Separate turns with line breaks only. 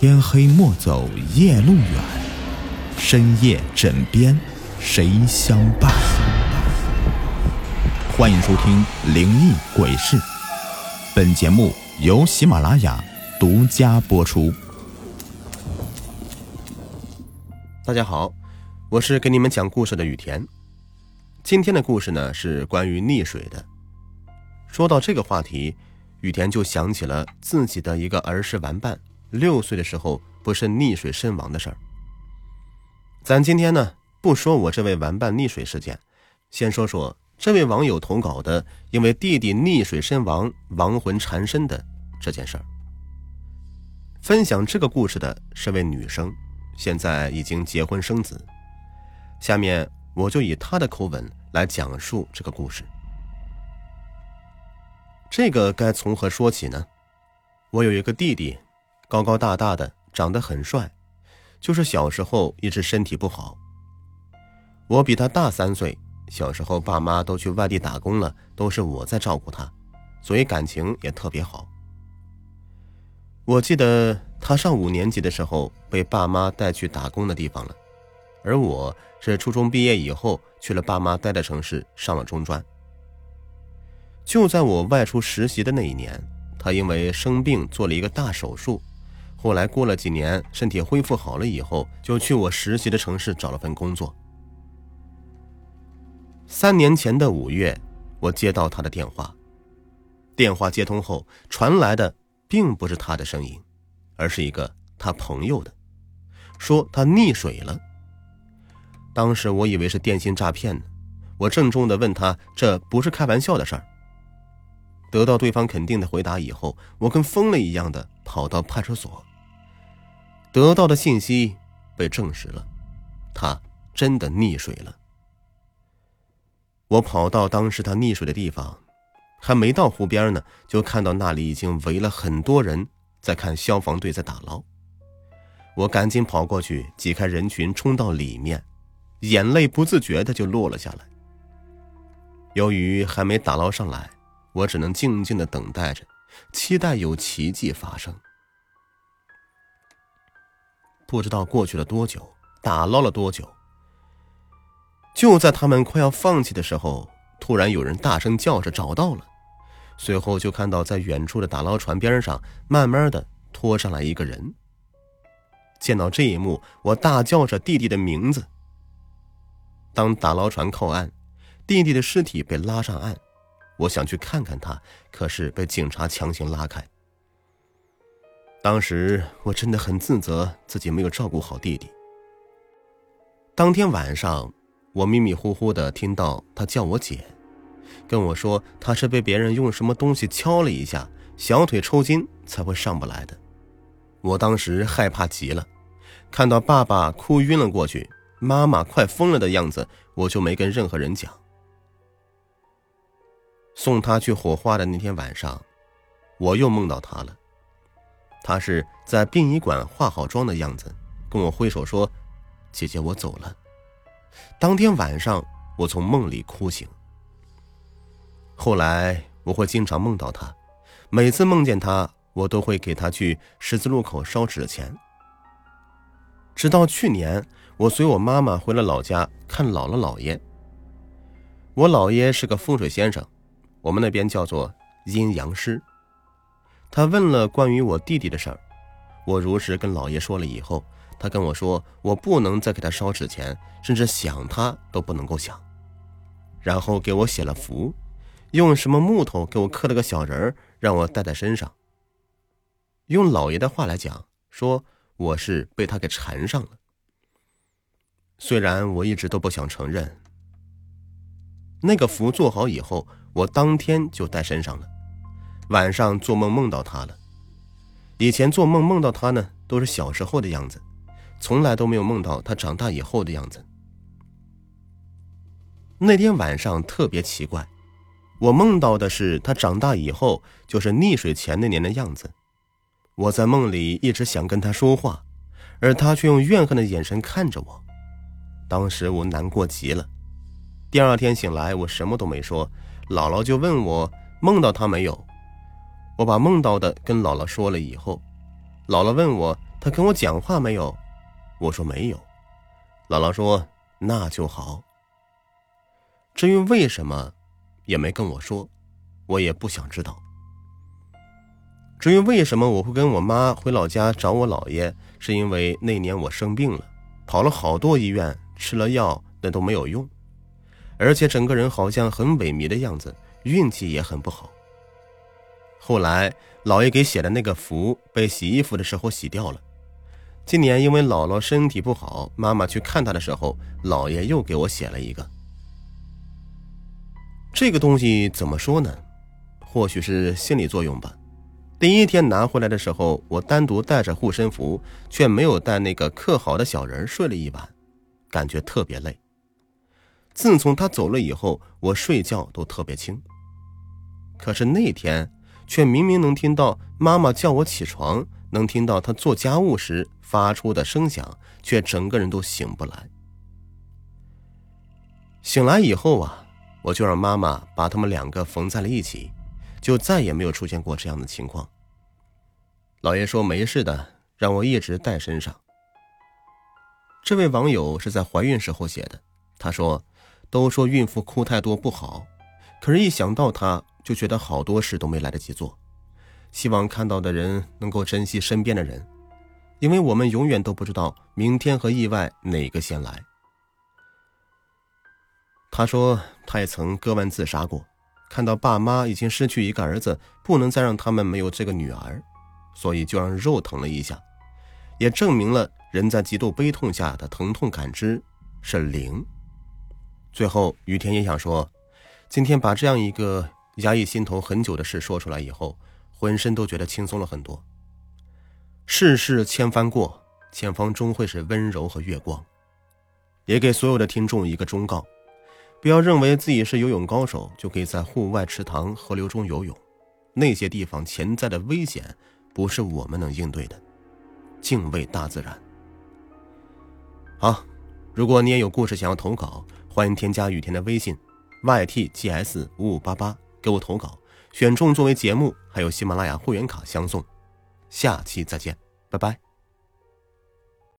天黑莫走夜路远，深夜枕边谁相伴？欢迎收听《灵异鬼事》，本节目由喜马拉雅独家播出。
大家好，我是给你们讲故事的雨田。今天的故事呢是关于溺水的。说到这个话题，雨田就想起了自己的一个儿时玩伴。六岁的时候不慎溺水身亡的事儿。咱今天呢不说我这位玩伴溺水事件，先说说这位网友投稿的因为弟弟溺水身亡亡魂缠身的这件事儿。分享这个故事的是位女生，现在已经结婚生子。下面我就以她的口吻来讲述这个故事。这个该从何说起呢？我有一个弟弟。高高大大的，长得很帅，就是小时候一直身体不好。我比他大三岁，小时候爸妈都去外地打工了，都是我在照顾他，所以感情也特别好。我记得他上五年级的时候被爸妈带去打工的地方了，而我是初中毕业以后去了爸妈待的城市上了中专。就在我外出实习的那一年，他因为生病做了一个大手术。后来过了几年，身体恢复好了以后，就去我实习的城市找了份工作。三年前的五月，我接到他的电话，电话接通后传来的并不是他的声音，而是一个他朋友的，说他溺水了。当时我以为是电信诈骗呢，我郑重的问他这不是开玩笑的事儿。得到对方肯定的回答以后，我跟疯了一样的跑到派出所。得到的信息被证实了，他真的溺水了。我跑到当时他溺水的地方，还没到湖边呢，就看到那里已经围了很多人在看消防队在打捞。我赶紧跑过去，挤开人群，冲到里面，眼泪不自觉的就落了下来。由于还没打捞上来，我只能静静的等待着，期待有奇迹发生。不知道过去了多久，打捞了多久。就在他们快要放弃的时候，突然有人大声叫着找到了，随后就看到在远处的打捞船边上，慢慢的拖上来一个人。见到这一幕，我大叫着弟弟的名字。当打捞船靠岸，弟弟的尸体被拉上岸，我想去看看他，可是被警察强行拉开。当时我真的很自责，自己没有照顾好弟弟。当天晚上，我迷迷糊糊的听到他叫我姐，跟我说他是被别人用什么东西敲了一下，小腿抽筋才会上不来的。我当时害怕极了，看到爸爸哭晕了过去，妈妈快疯了的样子，我就没跟任何人讲。送他去火化的那天晚上，我又梦到他了。他是在殡仪馆化好妆的样子，跟我挥手说：“姐姐，我走了。”当天晚上，我从梦里哭醒。后来我会经常梦到他，每次梦见他，我都会给他去十字路口烧纸钱。直到去年，我随我妈妈回了老家看姥姥姥爷。我姥爷是个风水先生，我们那边叫做阴阳师。他问了关于我弟弟的事儿，我如实跟老爷说了以后，他跟我说我不能再给他烧纸钱，甚至想他都不能够想。然后给我写了符，用什么木头给我刻了个小人儿，让我带在身上。用老爷的话来讲，说我是被他给缠上了。虽然我一直都不想承认，那个符做好以后，我当天就带身上了。晚上做梦梦到他了，以前做梦梦到他呢，都是小时候的样子，从来都没有梦到他长大以后的样子。那天晚上特别奇怪，我梦到的是他长大以后，就是溺水前那年的样子。我在梦里一直想跟他说话，而他却用怨恨的眼神看着我。当时我难过极了。第二天醒来，我什么都没说，姥姥就问我梦到他没有。我把梦到的跟姥姥说了以后，姥姥问我她跟我讲话没有？我说没有。姥姥说那就好。至于为什么，也没跟我说，我也不想知道。至于为什么我会跟我妈回老家找我姥爷，是因为那年我生病了，跑了好多医院，吃了药，那都没有用，而且整个人好像很萎靡的样子，运气也很不好。后来姥爷给写的那个符被洗衣服的时候洗掉了。今年因为姥姥身体不好，妈妈去看她的时候，姥爷又给我写了一个。这个东西怎么说呢？或许是心理作用吧。第一天拿回来的时候，我单独带着护身符，却没有带那个刻好的小人，睡了一晚，感觉特别累。自从他走了以后，我睡觉都特别轻。可是那天，却明明能听到妈妈叫我起床，能听到她做家务时发出的声响，却整个人都醒不来。醒来以后啊，我就让妈妈把他们两个缝在了一起。就再也没有出现过这样的情况。老爷说没事的，让我一直带身上。这位网友是在怀孕时候写的，他说：“都说孕妇哭太多不好，可是，一想到他，就觉得好多事都没来得及做。希望看到的人能够珍惜身边的人，因为我们永远都不知道明天和意外哪个先来。”他说，他也曾割腕自杀过。看到爸妈已经失去一个儿子，不能再让他们没有这个女儿，所以就让肉疼了一下，也证明了人在极度悲痛下的疼痛感知是零。最后，雨天也想说，今天把这样一个压抑心头很久的事说出来以后，浑身都觉得轻松了很多。世事千帆过，前方终会是温柔和月光。也给所有的听众一个忠告。不要认为自己是游泳高手就可以在户外池塘、河流中游泳，那些地方潜在的危险不是我们能应对的。敬畏大自然。好，如果你也有故事想要投稿，欢迎添加雨田的微信，ytgs 五五八八，给我投稿，选中作为节目，还有喜马拉雅会员卡相送。下期再见，拜拜。